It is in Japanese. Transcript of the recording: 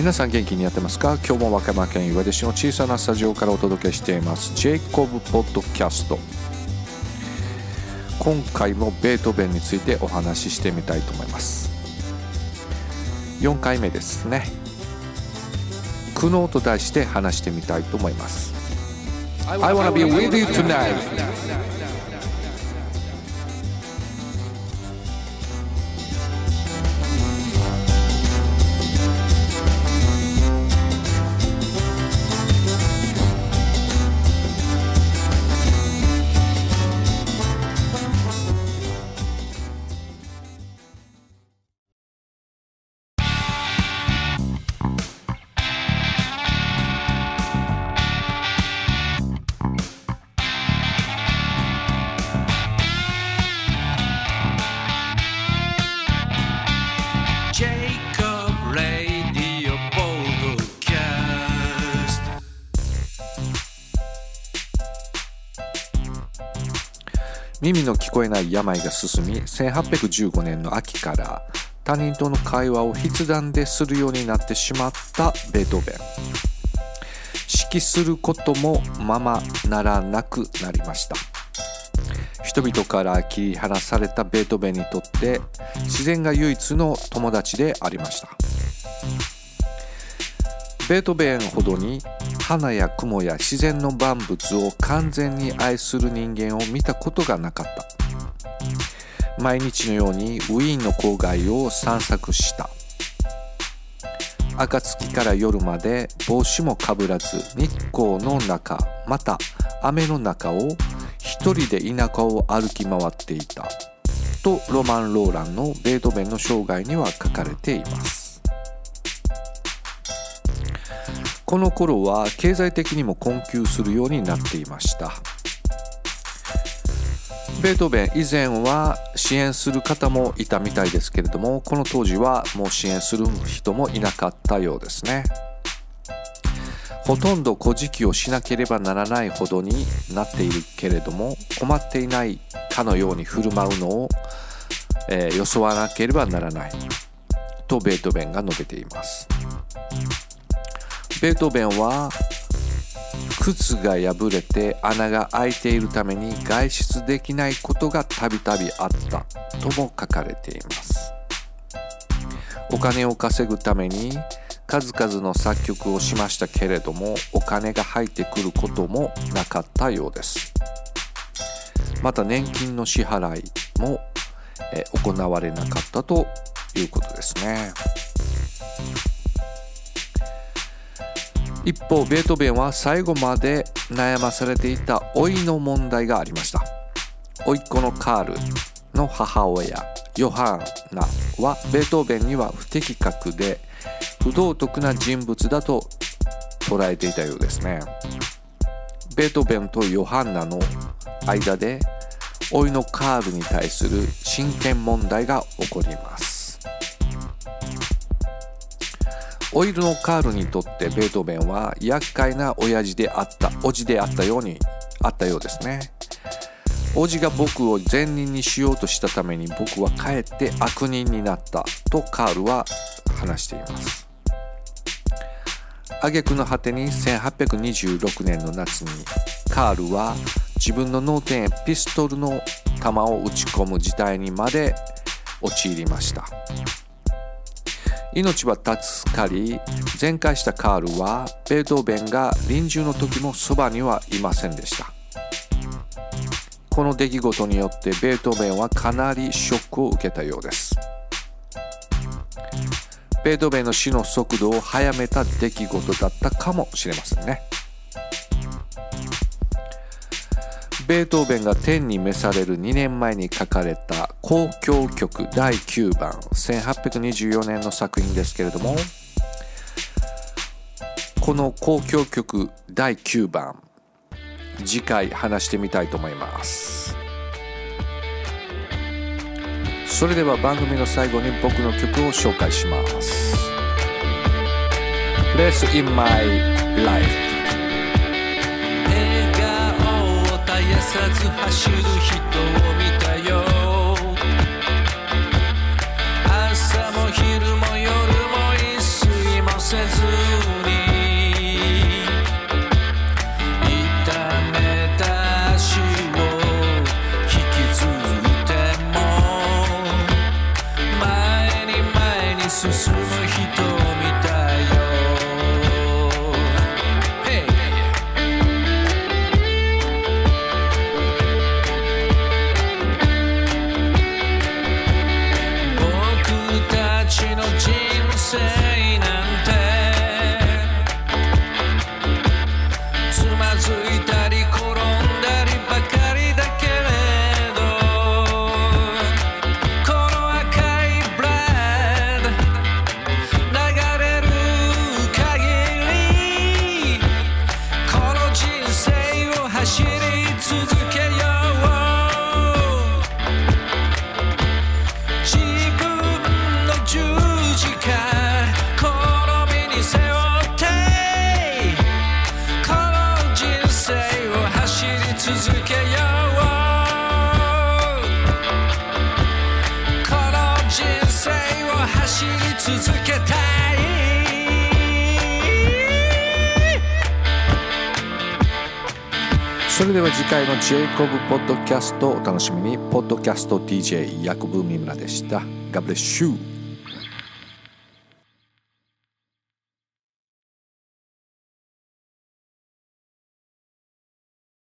皆さん元気にやってますか？今日も和歌山県岩出市の小さなスタジオからお届けしています。ジェイコブポッドキャスト。今回もベートーベンについてお話ししてみたいと思います。4回目ですね。苦悩と題して話してみたいと思います。I wanna be with you tonight. 耳の聞こえない病が進み1815年の秋から他人との会話を筆談でするようになってしまったベートーベン。指揮することもままならなくなりました。人々から切り離されたベートーベンにとって自然が唯一の友達でありました。ベートーベンほどに花や雲や自然の万物を完全に愛する人間を見たことがなかった。毎日のようにウィーンの郊外を散策した。暁から夜まで帽子もかぶらず日光の中また雨の中を一人で田舎を歩き回っていた。とロマン・ローランのベートーベンの生涯には書かれています。この頃は経済的にも困窮するようになっていました。ベートーベン以前は支援する方もいたみたいですけれどもこの当時はもう支援する人もいなかったようですね。ほとんど小じをしなければならないほどになっているけれども困っていないかのように振る舞うのを、えー、装わなければならないとベートーベンが述べています。ベートーベンは靴が破れて穴が開いているために外出できないことがたびたびあったとも書かれています。お金を稼ぐために数々の作曲をしましたけれどもお金が入ってくることもなかったようです。また年金の支払いも行われなかったということですね。一方ベートーベンは最後まで悩まされていた老いの問題がありました。甥っ子のカールの母親ヨハンナはベートーベンには不適格で不道徳な人物だと捉えていたようですね。ベートーベンとヨハンナの間で老いのカールに対する真剣問題が起こります。オイルのカールにとってベートーベンは厄介な親父であった叔父であったようにあったようですね。叔父が僕を善人にしようとしたために僕はかえって悪人になったとカールは話しています。挙句の果てに1826年の夏にカールは自分の脳天へピストルの弾を撃ち込む事態にまで陥りました。命は助かり全壊したカールはベートーベンが臨終の時もそばにはいませんでした。この出来事によってベートーベンはかなりショックを受けたようです。ベートーベンの死の速度を速めた出来事だったかもしれませんね。ベートーベンが天に召される2年前に書かれた交響曲第9番1824年の作品ですけれどもこの交響曲第9番次回話してみたいと思います。それでは番組の最後に僕の曲を紹介します。Bless in my life. さず走る人を見たよ。走り続けたい。それでは次回のジェイコブポッドキャストをお楽しみに。ポッドキャスト DJ ヤコブ三村でした。God bless you